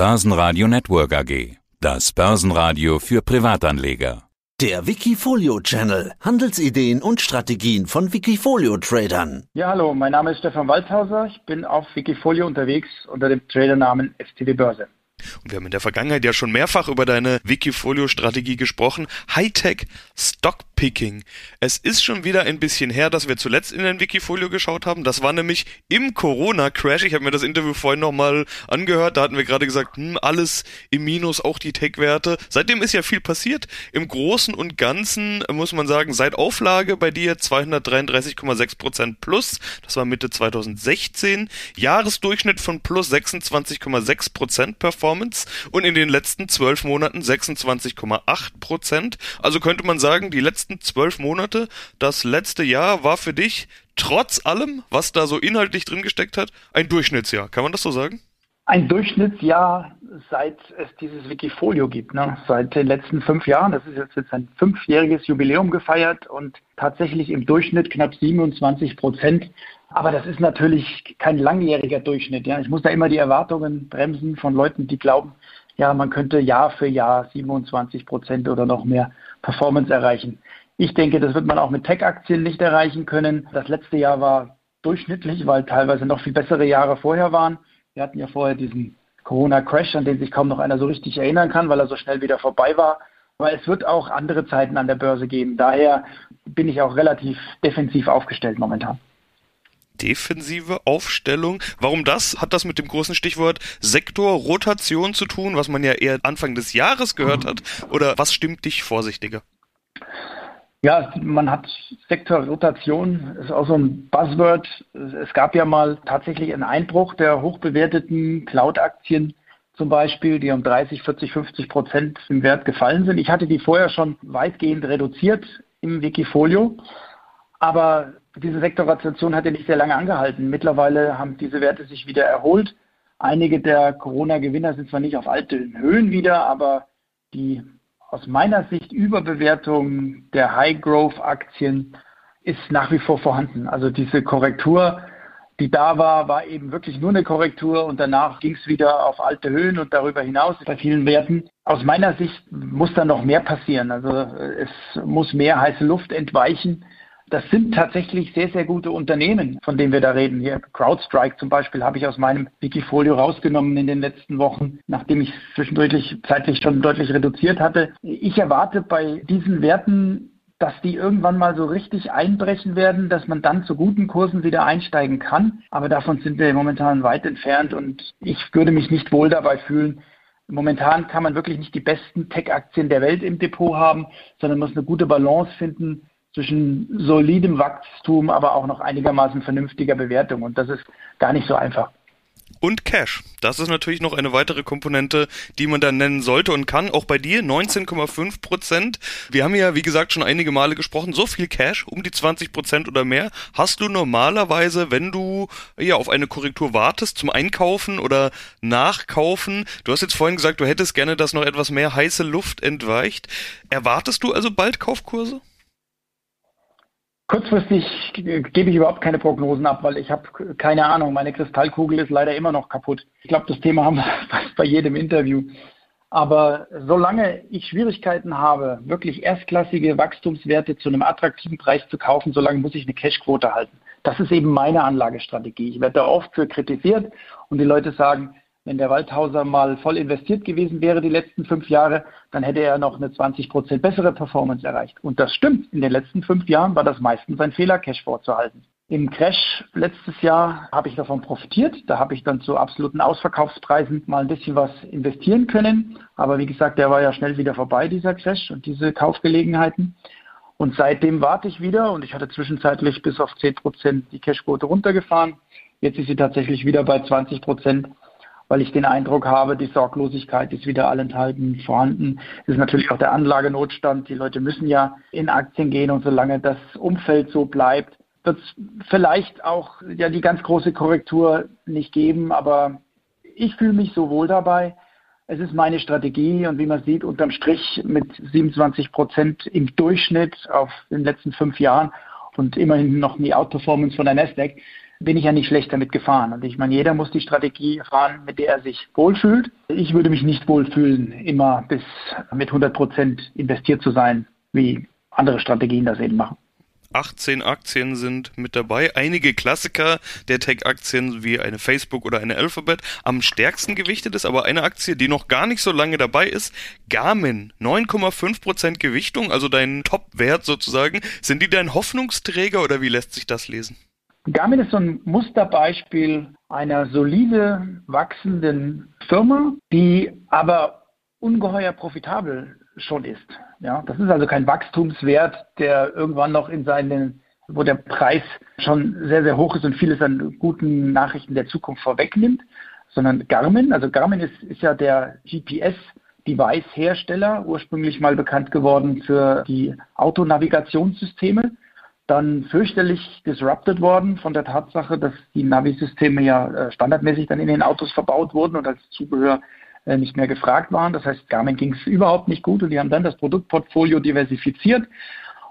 Börsenradio Network AG. Das Börsenradio für Privatanleger. Der Wikifolio Channel. Handelsideen und Strategien von Wikifolio Tradern. Ja, hallo, mein Name ist Stefan Waldhauser. Ich bin auf Wikifolio unterwegs unter dem Tradernamen STW Börse. Und wir haben in der Vergangenheit ja schon mehrfach über deine Wikifolio-Strategie gesprochen. Hightech Stockpicking. Es ist schon wieder ein bisschen her, dass wir zuletzt in den Wikifolio geschaut haben. Das war nämlich im Corona-Crash. Ich habe mir das Interview vorhin nochmal angehört. Da hatten wir gerade gesagt, hm, alles im Minus, auch die Tech-Werte. Seitdem ist ja viel passiert. Im Großen und Ganzen muss man sagen, seit Auflage bei dir 233,6% plus. Das war Mitte 2016. Jahresdurchschnitt von plus 26,6% Performance. Performance und in den letzten zwölf Monaten 26,8 Prozent. Also könnte man sagen, die letzten zwölf Monate, das letzte Jahr war für dich trotz allem, was da so inhaltlich drin gesteckt hat, ein Durchschnittsjahr. Kann man das so sagen? Ein Durchschnittsjahr, seit es dieses Wikifolio gibt. Ne? Seit den letzten fünf Jahren. Das ist jetzt, jetzt ein fünfjähriges Jubiläum gefeiert und tatsächlich im Durchschnitt knapp 27 Prozent aber das ist natürlich kein langjähriger Durchschnitt. Ja. Ich muss da immer die Erwartungen bremsen von Leuten, die glauben, ja, man könnte Jahr für Jahr 27 Prozent oder noch mehr Performance erreichen. Ich denke, das wird man auch mit Tech-Aktien nicht erreichen können. Das letzte Jahr war durchschnittlich, weil teilweise noch viel bessere Jahre vorher waren. Wir hatten ja vorher diesen Corona-Crash, an den sich kaum noch einer so richtig erinnern kann, weil er so schnell wieder vorbei war. Aber es wird auch andere Zeiten an der Börse geben. Daher bin ich auch relativ defensiv aufgestellt momentan defensive Aufstellung. Warum das? Hat das mit dem großen Stichwort Sektorrotation zu tun, was man ja eher Anfang des Jahres gehört hat? Oder was stimmt dich vorsichtiger? Ja, man hat Sektorrotation, ist auch so ein Buzzword. Es gab ja mal tatsächlich einen Einbruch der hochbewerteten Cloud-Aktien zum Beispiel, die um 30, 40, 50 Prozent im Wert gefallen sind. Ich hatte die vorher schon weitgehend reduziert im Wikifolio. Aber diese Sektorrotation hat ja nicht sehr lange angehalten. Mittlerweile haben diese Werte sich wieder erholt. Einige der Corona-Gewinner sind zwar nicht auf alten Höhen wieder, aber die aus meiner Sicht Überbewertung der High-Growth-Aktien ist nach wie vor vorhanden. Also diese Korrektur, die da war, war eben wirklich nur eine Korrektur und danach ging es wieder auf alte Höhen und darüber hinaus bei vielen Werten. Aus meiner Sicht muss da noch mehr passieren. Also es muss mehr heiße Luft entweichen das sind tatsächlich sehr, sehr gute Unternehmen, von denen wir da reden. Hier CrowdStrike zum Beispiel habe ich aus meinem Wikifolio rausgenommen in den letzten Wochen, nachdem ich zwischendurch zeitlich schon deutlich reduziert hatte. Ich erwarte bei diesen Werten, dass die irgendwann mal so richtig einbrechen werden, dass man dann zu guten Kursen wieder einsteigen kann. Aber davon sind wir momentan weit entfernt und ich würde mich nicht wohl dabei fühlen, Momentan kann man wirklich nicht die besten Tech-Aktien der Welt im Depot haben, sondern muss eine gute Balance finden zwischen solidem Wachstum, aber auch noch einigermaßen vernünftiger Bewertung. Und das ist gar nicht so einfach. Und Cash. Das ist natürlich noch eine weitere Komponente, die man dann nennen sollte und kann. Auch bei dir 19,5 Prozent. Wir haben ja, wie gesagt, schon einige Male gesprochen. So viel Cash, um die 20 Prozent oder mehr, hast du normalerweise, wenn du ja auf eine Korrektur wartest zum Einkaufen oder Nachkaufen. Du hast jetzt vorhin gesagt, du hättest gerne, dass noch etwas mehr heiße Luft entweicht. Erwartest du also bald Kaufkurse? Kurzfristig gebe ich überhaupt keine Prognosen ab, weil ich habe keine Ahnung. Meine Kristallkugel ist leider immer noch kaputt. Ich glaube, das Thema haben wir bei jedem Interview. Aber solange ich Schwierigkeiten habe, wirklich erstklassige Wachstumswerte zu einem attraktiven Preis zu kaufen, solange muss ich eine Cashquote halten. Das ist eben meine Anlagestrategie. Ich werde da oft für kritisiert und die Leute sagen, wenn der Waldhauser mal voll investiert gewesen wäre die letzten fünf Jahre, dann hätte er noch eine 20 Prozent bessere Performance erreicht. Und das stimmt. In den letzten fünf Jahren war das meistens ein Fehler, Cash vorzuhalten. Im Crash letztes Jahr habe ich davon profitiert. Da habe ich dann zu absoluten Ausverkaufspreisen mal ein bisschen was investieren können. Aber wie gesagt, der war ja schnell wieder vorbei, dieser Crash und diese Kaufgelegenheiten. Und seitdem warte ich wieder und ich hatte zwischenzeitlich bis auf 10 Prozent die Cashquote runtergefahren. Jetzt ist sie tatsächlich wieder bei 20 Prozent weil ich den Eindruck habe, die Sorglosigkeit ist wieder allenthalben vorhanden. Es ist natürlich auch der Anlagenotstand. Die Leute müssen ja in Aktien gehen und solange das Umfeld so bleibt, wird es vielleicht auch ja die ganz große Korrektur nicht geben. Aber ich fühle mich so wohl dabei. Es ist meine Strategie und wie man sieht, unterm Strich mit 27 Prozent im Durchschnitt auf den letzten fünf Jahren und immerhin noch die Outperformance von der Nasdaq bin ich ja nicht schlecht damit gefahren. Und ich meine, jeder muss die Strategie fahren, mit der er sich wohlfühlt. Ich würde mich nicht wohlfühlen, immer bis mit 100 Prozent investiert zu sein, wie andere Strategien das eben machen. 18 Aktien sind mit dabei. Einige Klassiker der Tech-Aktien wie eine Facebook oder eine Alphabet. Am stärksten gewichtet ist aber eine Aktie, die noch gar nicht so lange dabei ist. Garmin. 9,5% Gewichtung, also dein Top-Wert sozusagen. Sind die dein Hoffnungsträger oder wie lässt sich das lesen? Garmin ist so ein Musterbeispiel einer solide wachsenden Firma, die aber ungeheuer profitabel schon ist. Ja, das ist also kein Wachstumswert, der irgendwann noch in seinen, wo der Preis schon sehr, sehr hoch ist und vieles an guten Nachrichten der Zukunft vorwegnimmt, sondern Garmin, also Garmin ist, ist ja der GPS-Device-Hersteller, ursprünglich mal bekannt geworden für die Autonavigationssysteme, dann fürchterlich disrupted worden von der Tatsache, dass die Navi-Systeme ja äh, standardmäßig dann in den Autos verbaut wurden und als Zubehör äh, nicht mehr gefragt waren. Das heißt, Garmin ging es überhaupt nicht gut und die haben dann das Produktportfolio diversifiziert.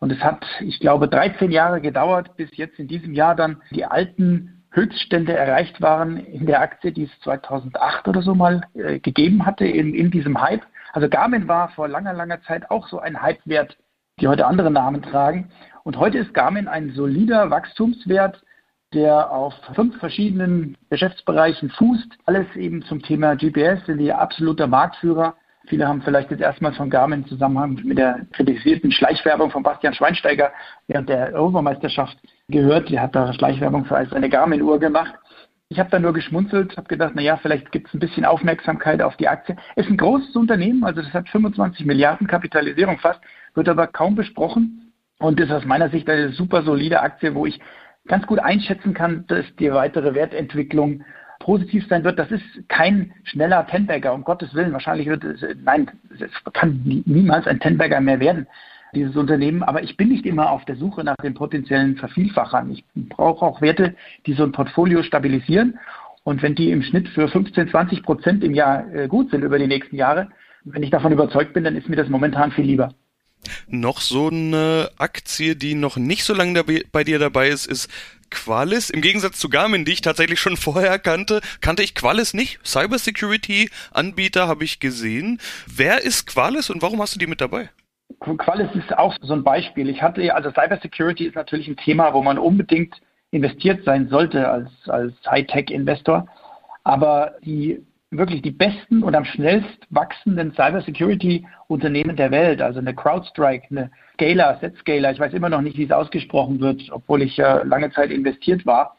Und es hat, ich glaube, 13 Jahre gedauert, bis jetzt in diesem Jahr dann die alten Höchststände erreicht waren in der Aktie, die es 2008 oder so mal äh, gegeben hatte in, in diesem Hype. Also Garmin war vor langer, langer Zeit auch so ein Hypewert, die heute andere Namen tragen. Und heute ist Garmin ein solider Wachstumswert, der auf fünf verschiedenen Geschäftsbereichen fußt. Alles eben zum Thema GPS, sind die absoluter Marktführer. Viele haben vielleicht jetzt erstmal von Garmin im Zusammenhang mit der kritisierten Schleichwerbung von Bastian Schweinsteiger während der Europameisterschaft gehört. Der hat da Schleichwerbung für eine Garmin-Uhr gemacht. Ich habe da nur geschmunzelt, habe gedacht, na ja, vielleicht gibt es ein bisschen Aufmerksamkeit auf die Aktie. Ist ein großes Unternehmen, also das hat 25 Milliarden Kapitalisierung fast, wird aber kaum besprochen und ist aus meiner Sicht eine super solide Aktie, wo ich ganz gut einschätzen kann, dass die weitere Wertentwicklung positiv sein wird. Das ist kein schneller Tenbagger, um Gottes Willen. Wahrscheinlich wird es, nein, es kann niemals ein Tenbagger mehr werden, dieses Unternehmen. Aber ich bin nicht immer auf der Suche nach den potenziellen Vervielfachern. Ich brauche auch Werte, die so ein Portfolio stabilisieren. Und wenn die im Schnitt für 15, 20 Prozent im Jahr äh, gut sind über die nächsten Jahre, wenn ich davon überzeugt bin, dann ist mir das momentan viel lieber. Noch so eine Aktie, die noch nicht so lange bei dir dabei ist, ist Qualis. Im Gegensatz zu Garmin, die ich tatsächlich schon vorher kannte, kannte ich Qualis nicht. Cybersecurity-Anbieter habe ich gesehen. Wer ist Qualis und warum hast du die mit dabei? Qualis ist auch so ein Beispiel. Ich hatte, also Cybersecurity ist natürlich ein Thema, wo man unbedingt investiert sein sollte als, als Hightech-Investor. Aber die wirklich die besten und am schnellst wachsenden Cybersecurity-Unternehmen der Welt, also eine CrowdStrike, eine Scaler, Zscaler, ich weiß immer noch nicht, wie es ausgesprochen wird, obwohl ich äh, lange Zeit investiert war,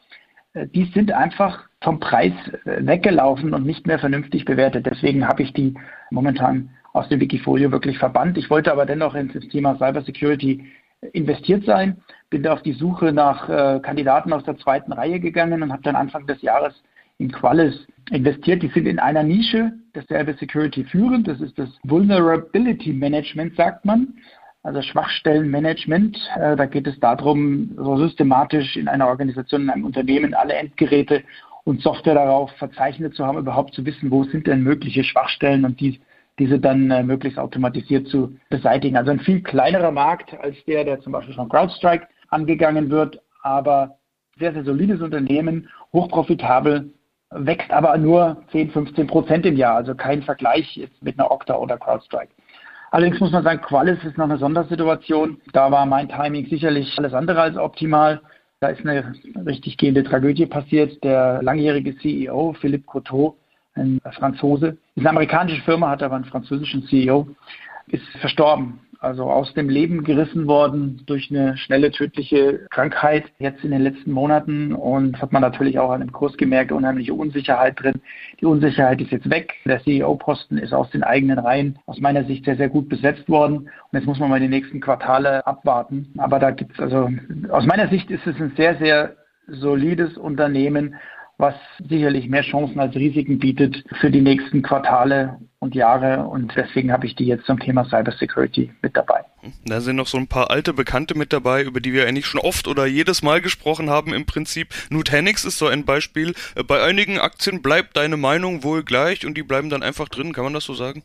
äh, die sind einfach vom Preis äh, weggelaufen und nicht mehr vernünftig bewertet. Deswegen habe ich die momentan aus dem Wikifolio wirklich verbannt. Ich wollte aber dennoch ins Thema Cybersecurity investiert sein, bin da auf die Suche nach äh, Kandidaten aus der zweiten Reihe gegangen und habe dann Anfang des Jahres in Qualis investiert. Die sind in einer Nische der Cyber Security führend. Das ist das Vulnerability Management, sagt man. Also Schwachstellenmanagement. Äh, da geht es darum, so systematisch in einer Organisation, in einem Unternehmen alle Endgeräte und Software darauf verzeichnet zu haben, überhaupt zu wissen, wo sind denn mögliche Schwachstellen und die, diese dann äh, möglichst automatisiert zu beseitigen. Also ein viel kleinerer Markt als der, der zum Beispiel von CrowdStrike angegangen wird, aber sehr, sehr solides Unternehmen, hochprofitabel wächst aber nur 10, 15 Prozent im Jahr, also kein Vergleich jetzt mit einer Okta oder CrowdStrike. Allerdings muss man sagen, Qualis ist noch eine Sondersituation. Da war mein Timing sicherlich alles andere als optimal. Da ist eine richtig gehende Tragödie passiert. Der langjährige CEO, Philippe Coteau, ein Franzose, ist eine amerikanische Firma, hat aber einen französischen CEO, ist verstorben also aus dem Leben gerissen worden durch eine schnelle tödliche Krankheit jetzt in den letzten Monaten und hat man natürlich auch an dem Kurs gemerkt, unheimliche Unsicherheit drin. Die Unsicherheit ist jetzt weg. Der CEO-Posten ist aus den eigenen Reihen aus meiner Sicht sehr, sehr gut besetzt worden und jetzt muss man mal die nächsten Quartale abwarten. Aber da gibt es also, aus meiner Sicht ist es ein sehr, sehr solides Unternehmen, was sicherlich mehr Chancen als Risiken bietet für die nächsten Quartale und Jahre. Und deswegen habe ich die jetzt zum Thema Cybersecurity mit dabei. Da sind noch so ein paar alte Bekannte mit dabei, über die wir eigentlich schon oft oder jedes Mal gesprochen haben im Prinzip. Nutanix ist so ein Beispiel. Bei einigen Aktien bleibt deine Meinung wohl gleich und die bleiben dann einfach drin. Kann man das so sagen?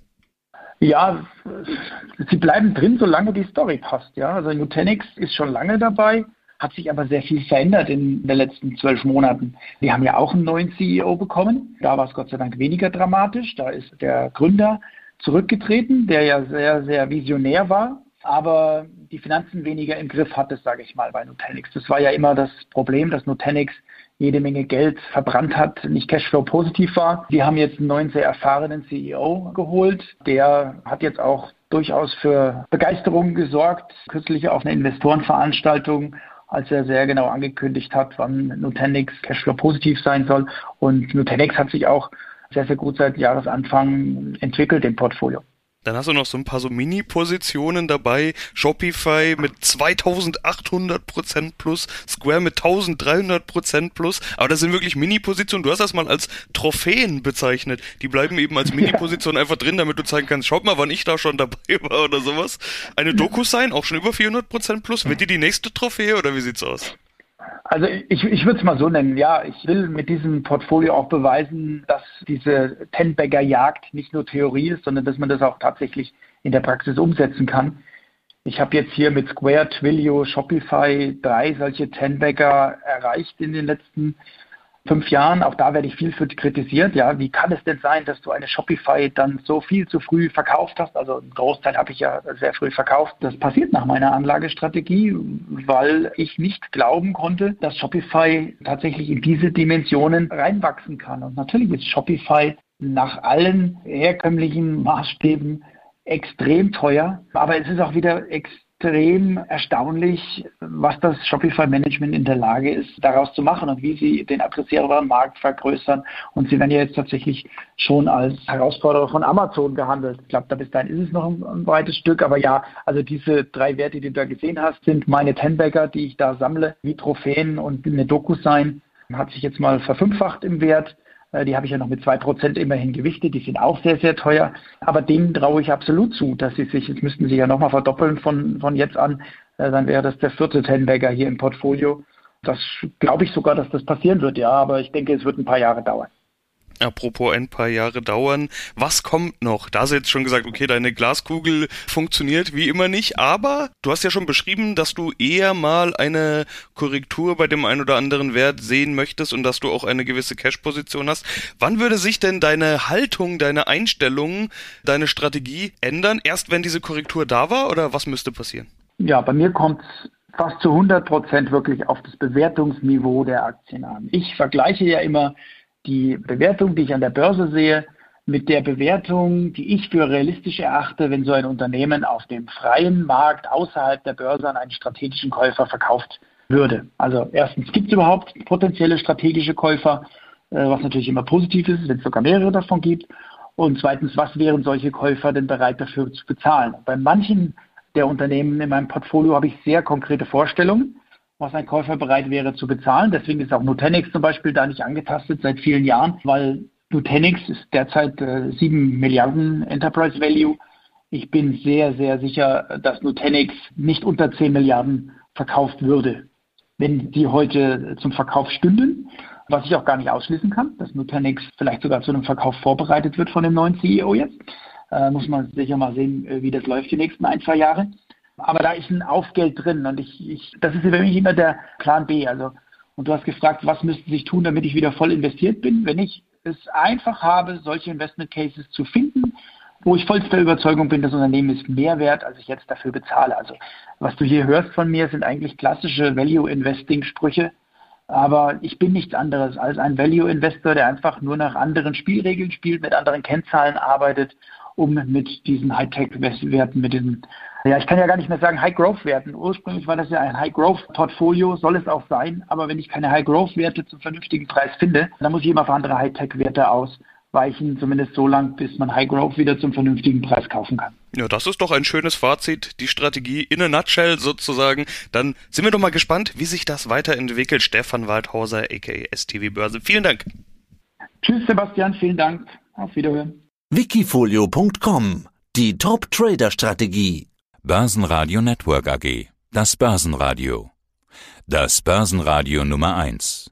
Ja, sie bleiben drin, solange die Story passt. Ja, also Nutanix ist schon lange dabei hat sich aber sehr viel verändert in den letzten zwölf Monaten. Wir haben ja auch einen neuen CEO bekommen. Da war es Gott sei Dank weniger dramatisch. Da ist der Gründer zurückgetreten, der ja sehr, sehr visionär war, aber die Finanzen weniger im Griff hatte, sage ich mal, bei Nutanix. Das war ja immer das Problem, dass Nutanix jede Menge Geld verbrannt hat, nicht Cashflow positiv war. Wir haben jetzt einen neuen, sehr erfahrenen CEO geholt. Der hat jetzt auch durchaus für Begeisterung gesorgt. Kürzlich auf einer Investorenveranstaltung als er sehr genau angekündigt hat, wann Nutanix Cashflow positiv sein soll. Und Nutanix hat sich auch sehr, sehr gut seit Jahresanfang entwickelt im Portfolio. Dann hast du noch so ein paar so Mini-Positionen dabei. Shopify mit 2800% plus, Square mit 1300% plus. Aber das sind wirklich Mini-Positionen. Du hast das mal als Trophäen bezeichnet. Die bleiben eben als Mini-Position ja. einfach drin, damit du zeigen kannst, schaut mal, wann ich da schon dabei war oder sowas. Eine Doku sein, auch schon über 400% plus. Wird die die nächste Trophäe oder wie sieht's aus? Also ich, ich würde es mal so nennen, ja, ich will mit diesem Portfolio auch beweisen, dass diese Ten-Bagger-Jagd nicht nur Theorie ist, sondern dass man das auch tatsächlich in der Praxis umsetzen kann. Ich habe jetzt hier mit Square, Twilio, Shopify drei solche Ten-Bagger erreicht in den letzten fünf Jahren, auch da werde ich viel für kritisiert. Ja, wie kann es denn sein, dass du eine Shopify dann so viel zu früh verkauft hast? Also einen Großteil habe ich ja sehr früh verkauft. Das passiert nach meiner Anlagestrategie, weil ich nicht glauben konnte, dass Shopify tatsächlich in diese Dimensionen reinwachsen kann. Und natürlich ist Shopify nach allen herkömmlichen Maßstäben extrem teuer, aber es ist auch wieder extrem extrem erstaunlich, was das Shopify-Management in der Lage ist, daraus zu machen und wie sie den adressierbaren Markt vergrößern. Und sie werden ja jetzt tatsächlich schon als Herausforderer von Amazon gehandelt. Ich glaube, da bis dahin ist es noch ein, breites Stück. Aber ja, also diese drei Werte, die du da gesehen hast, sind meine Tenbagger, die ich da sammle, wie Trophäen und eine DocuSign. Hat sich jetzt mal verfünffacht im Wert. Äh, die habe ich ja noch mit zwei Prozent immerhin gewichtet. Die sind auch sehr, sehr teuer. Aber denen traue ich absolut zu, dass sie sich, jetzt müssten sie ja nochmal verdoppeln von, von jetzt an. Äh, dann wäre das der vierte Tenbagger hier im Portfolio. Das glaube ich sogar, dass das passieren wird, ja. Aber ich denke, es wird ein paar Jahre dauern. Apropos ein paar Jahre dauern. Was kommt noch? Da hast du jetzt schon gesagt, okay, deine Glaskugel funktioniert wie immer nicht, aber du hast ja schon beschrieben, dass du eher mal eine Korrektur bei dem einen oder anderen Wert sehen möchtest und dass du auch eine gewisse Cash-Position hast. Wann würde sich denn deine Haltung, deine Einstellung, deine Strategie ändern? Erst wenn diese Korrektur da war oder was müsste passieren? Ja, bei mir kommt fast zu 100 Prozent wirklich auf das Bewertungsniveau der Aktien an. Ich vergleiche ja immer die Bewertung, die ich an der Börse sehe, mit der Bewertung, die ich für realistisch erachte, wenn so ein Unternehmen auf dem freien Markt außerhalb der Börse an einen strategischen Käufer verkauft würde. Also erstens, gibt es überhaupt potenzielle strategische Käufer, äh, was natürlich immer positiv ist, wenn es sogar mehrere davon gibt. Und zweitens, was wären solche Käufer denn bereit dafür zu bezahlen? Bei manchen der Unternehmen in meinem Portfolio habe ich sehr konkrete Vorstellungen was ein Käufer bereit wäre zu bezahlen. Deswegen ist auch Nutanix zum Beispiel da nicht angetastet seit vielen Jahren, weil Nutanix ist derzeit äh, 7 Milliarden Enterprise Value. Ich bin sehr, sehr sicher, dass Nutanix nicht unter 10 Milliarden verkauft würde, wenn die heute zum Verkauf stünden. Was ich auch gar nicht ausschließen kann, dass Nutanix vielleicht sogar zu einem Verkauf vorbereitet wird von dem neuen CEO jetzt. Äh, muss man sicher mal sehen, äh, wie das läuft die nächsten ein, zwei Jahre. Aber da ist ein Aufgeld drin und ich, ich, das ist für mich immer der Plan B. Also, und du hast gefragt, was müsste sich tun, damit ich wieder voll investiert bin? Wenn ich es einfach habe, solche Investment Cases zu finden, wo ich vollster Überzeugung bin, das Unternehmen ist mehr wert, als ich jetzt dafür bezahle. Also, was du hier hörst von mir, sind eigentlich klassische Value Investing Sprüche. Aber ich bin nichts anderes als ein Value Investor, der einfach nur nach anderen Spielregeln spielt, mit anderen Kennzahlen arbeitet, um mit diesen Hightech-Werten, mit diesen ja, ich kann ja gar nicht mehr sagen High-Growth-Werten. Ursprünglich war das ja ein High-Growth-Portfolio, soll es auch sein. Aber wenn ich keine High-Growth-Werte zum vernünftigen Preis finde, dann muss ich immer auf andere High-Tech-Werte ausweichen, zumindest so lang, bis man High-Growth wieder zum vernünftigen Preis kaufen kann. Ja, das ist doch ein schönes Fazit, die Strategie in a nutshell sozusagen. Dann sind wir doch mal gespannt, wie sich das weiterentwickelt. Stefan Waldhauser, aka STV Börse. Vielen Dank. Tschüss, Sebastian. Vielen Dank. Auf Wiederhören. Wikifolio.com Die Top-Trader-Strategie Börsenradio Network AG. Das Börsenradio. Das Börsenradio Nummer 1.